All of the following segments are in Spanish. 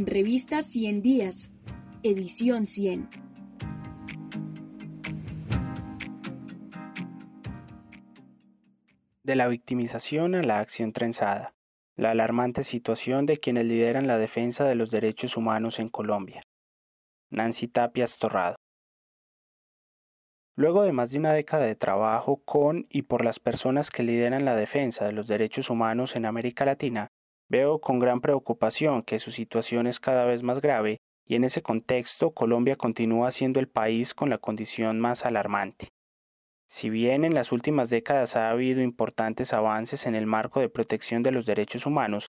Revista 100 Días, edición 100. De la victimización a la acción trenzada. La alarmante situación de quienes lideran la defensa de los derechos humanos en Colombia. Nancy Tapias Torrado. Luego de más de una década de trabajo con y por las personas que lideran la defensa de los derechos humanos en América Latina, veo con gran preocupación que su situación es cada vez más grave y en ese contexto Colombia continúa siendo el país con la condición más alarmante. Si bien en las últimas décadas ha habido importantes avances en el marco de protección de los derechos humanos,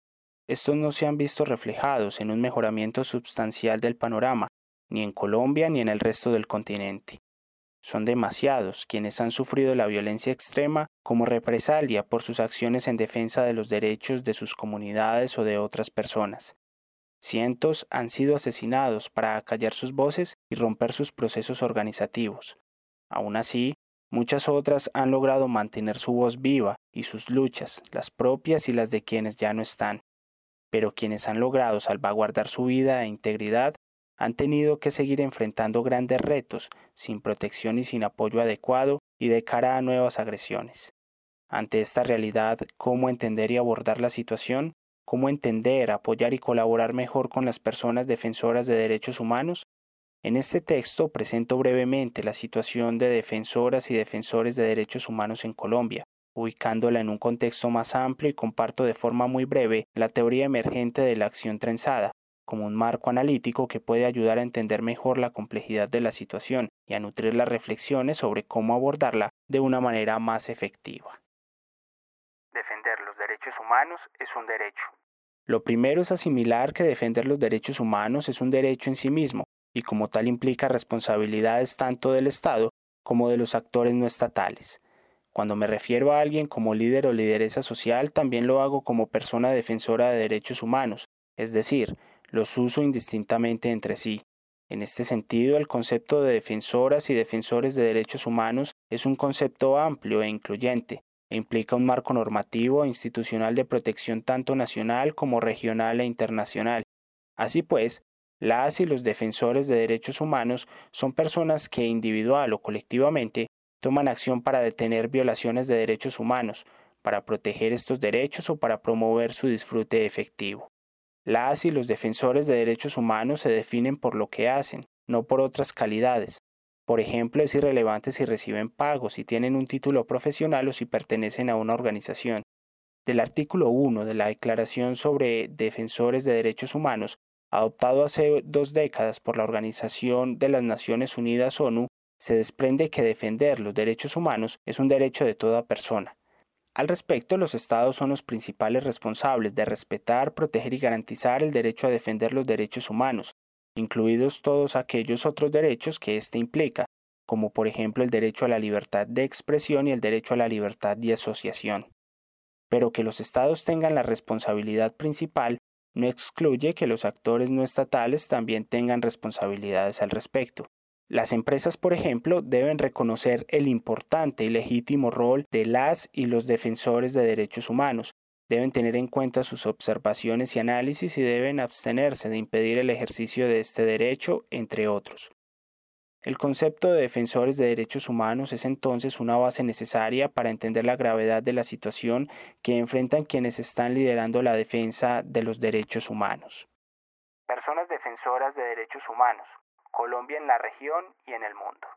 estos no se han visto reflejados en un mejoramiento sustancial del panorama, ni en Colombia ni en el resto del continente. Son demasiados quienes han sufrido la violencia extrema como represalia por sus acciones en defensa de los derechos de sus comunidades o de otras personas. Cientos han sido asesinados para acallar sus voces y romper sus procesos organizativos. Aún así, muchas otras han logrado mantener su voz viva y sus luchas, las propias y las de quienes ya no están. Pero quienes han logrado salvaguardar su vida e integridad han tenido que seguir enfrentando grandes retos, sin protección y sin apoyo adecuado y de cara a nuevas agresiones. Ante esta realidad, ¿cómo entender y abordar la situación? ¿Cómo entender, apoyar y colaborar mejor con las personas defensoras de derechos humanos? En este texto presento brevemente la situación de defensoras y defensores de derechos humanos en Colombia, ubicándola en un contexto más amplio y comparto de forma muy breve la teoría emergente de la acción trenzada, como un marco analítico que puede ayudar a entender mejor la complejidad de la situación y a nutrir las reflexiones sobre cómo abordarla de una manera más efectiva. Defender los derechos humanos es un derecho. Lo primero es asimilar que defender los derechos humanos es un derecho en sí mismo, y como tal implica responsabilidades tanto del Estado como de los actores no estatales. Cuando me refiero a alguien como líder o lideresa social, también lo hago como persona defensora de derechos humanos, es decir, los uso indistintamente entre sí. En este sentido, el concepto de defensoras y defensores de derechos humanos es un concepto amplio e incluyente, e implica un marco normativo e institucional de protección tanto nacional como regional e internacional. Así pues, las y los defensores de derechos humanos son personas que individual o colectivamente toman acción para detener violaciones de derechos humanos, para proteger estos derechos o para promover su disfrute efectivo. Las y los defensores de derechos humanos se definen por lo que hacen, no por otras calidades. Por ejemplo, es irrelevante si reciben pagos, si tienen un título profesional o si pertenecen a una organización. Del artículo 1 de la Declaración sobre Defensores de Derechos Humanos, adoptado hace dos décadas por la Organización de las Naciones Unidas ONU, se desprende que defender los derechos humanos es un derecho de toda persona. Al respecto, los Estados son los principales responsables de respetar, proteger y garantizar el derecho a defender los derechos humanos, incluidos todos aquellos otros derechos que éste implica, como por ejemplo el derecho a la libertad de expresión y el derecho a la libertad de asociación. Pero que los Estados tengan la responsabilidad principal no excluye que los actores no estatales también tengan responsabilidades al respecto. Las empresas, por ejemplo, deben reconocer el importante y legítimo rol de las y los defensores de derechos humanos, deben tener en cuenta sus observaciones y análisis y deben abstenerse de impedir el ejercicio de este derecho, entre otros. El concepto de defensores de derechos humanos es entonces una base necesaria para entender la gravedad de la situación que enfrentan quienes están liderando la defensa de los derechos humanos. Personas defensoras de derechos humanos. Colombia en la región y en el mundo.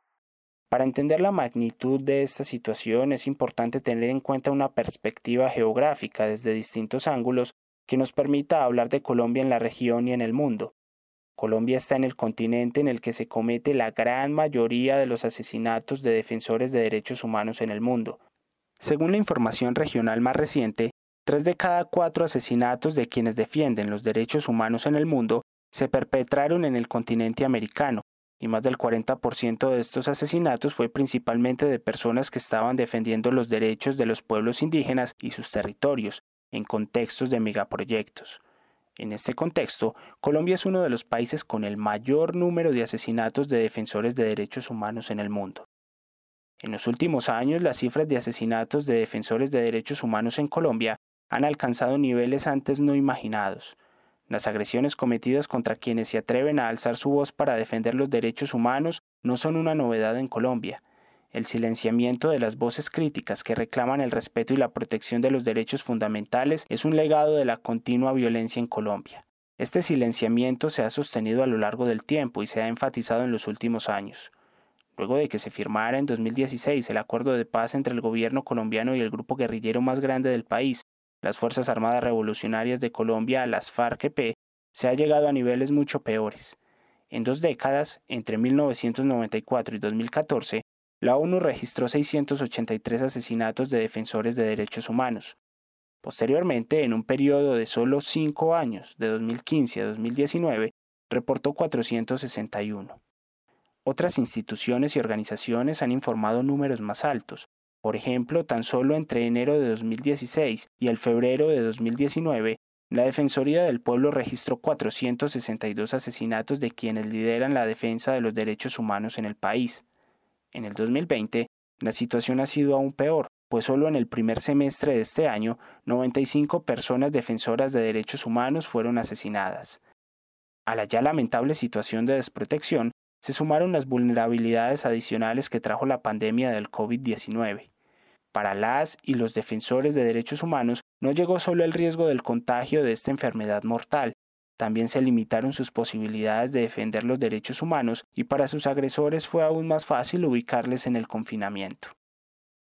Para entender la magnitud de esta situación es importante tener en cuenta una perspectiva geográfica desde distintos ángulos que nos permita hablar de Colombia en la región y en el mundo. Colombia está en el continente en el que se comete la gran mayoría de los asesinatos de defensores de derechos humanos en el mundo. Según la información regional más reciente, tres de cada cuatro asesinatos de quienes defienden los derechos humanos en el mundo se perpetraron en el continente americano, y más del 40% de estos asesinatos fue principalmente de personas que estaban defendiendo los derechos de los pueblos indígenas y sus territorios, en contextos de megaproyectos. En este contexto, Colombia es uno de los países con el mayor número de asesinatos de defensores de derechos humanos en el mundo. En los últimos años, las cifras de asesinatos de defensores de derechos humanos en Colombia han alcanzado niveles antes no imaginados. Las agresiones cometidas contra quienes se atreven a alzar su voz para defender los derechos humanos no son una novedad en Colombia. El silenciamiento de las voces críticas que reclaman el respeto y la protección de los derechos fundamentales es un legado de la continua violencia en Colombia. Este silenciamiento se ha sostenido a lo largo del tiempo y se ha enfatizado en los últimos años. Luego de que se firmara en 2016 el acuerdo de paz entre el gobierno colombiano y el grupo guerrillero más grande del país, las Fuerzas Armadas Revolucionarias de Colombia, las FARC-EP, se ha llegado a niveles mucho peores. En dos décadas, entre 1994 y 2014, la ONU registró 683 asesinatos de defensores de derechos humanos. Posteriormente, en un periodo de solo cinco años, de 2015 a 2019, reportó 461. Otras instituciones y organizaciones han informado números más altos, por ejemplo, tan solo entre enero de 2016 y el febrero de 2019, la Defensoría del Pueblo registró 462 asesinatos de quienes lideran la defensa de los derechos humanos en el país. En el 2020, la situación ha sido aún peor, pues solo en el primer semestre de este año, 95 personas defensoras de derechos humanos fueron asesinadas. A la ya lamentable situación de desprotección, se sumaron las vulnerabilidades adicionales que trajo la pandemia del COVID-19. Para las y los defensores de derechos humanos no llegó solo el riesgo del contagio de esta enfermedad mortal, también se limitaron sus posibilidades de defender los derechos humanos y para sus agresores fue aún más fácil ubicarles en el confinamiento.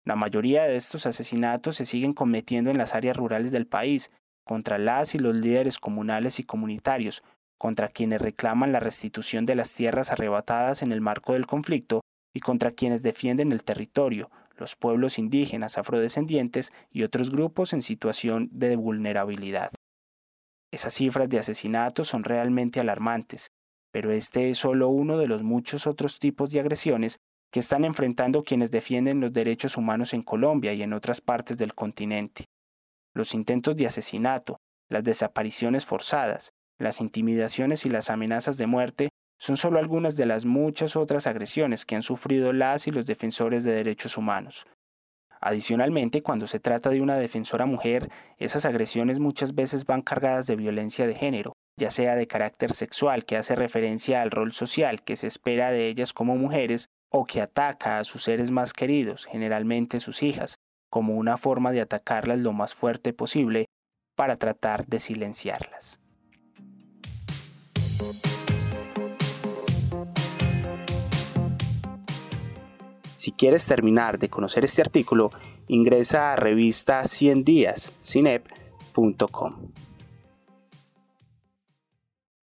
La mayoría de estos asesinatos se siguen cometiendo en las áreas rurales del país, contra las y los líderes comunales y comunitarios, contra quienes reclaman la restitución de las tierras arrebatadas en el marco del conflicto y contra quienes defienden el territorio, los pueblos indígenas, afrodescendientes y otros grupos en situación de vulnerabilidad. Esas cifras de asesinatos son realmente alarmantes, pero este es solo uno de los muchos otros tipos de agresiones que están enfrentando quienes defienden los derechos humanos en Colombia y en otras partes del continente. Los intentos de asesinato, las desapariciones forzadas, las intimidaciones y las amenazas de muerte son solo algunas de las muchas otras agresiones que han sufrido las y los defensores de derechos humanos. Adicionalmente, cuando se trata de una defensora mujer, esas agresiones muchas veces van cargadas de violencia de género, ya sea de carácter sexual, que hace referencia al rol social que se espera de ellas como mujeres, o que ataca a sus seres más queridos, generalmente sus hijas, como una forma de atacarlas lo más fuerte posible para tratar de silenciarlas. Si quieres terminar de conocer este artículo, ingresa a revista 100 días.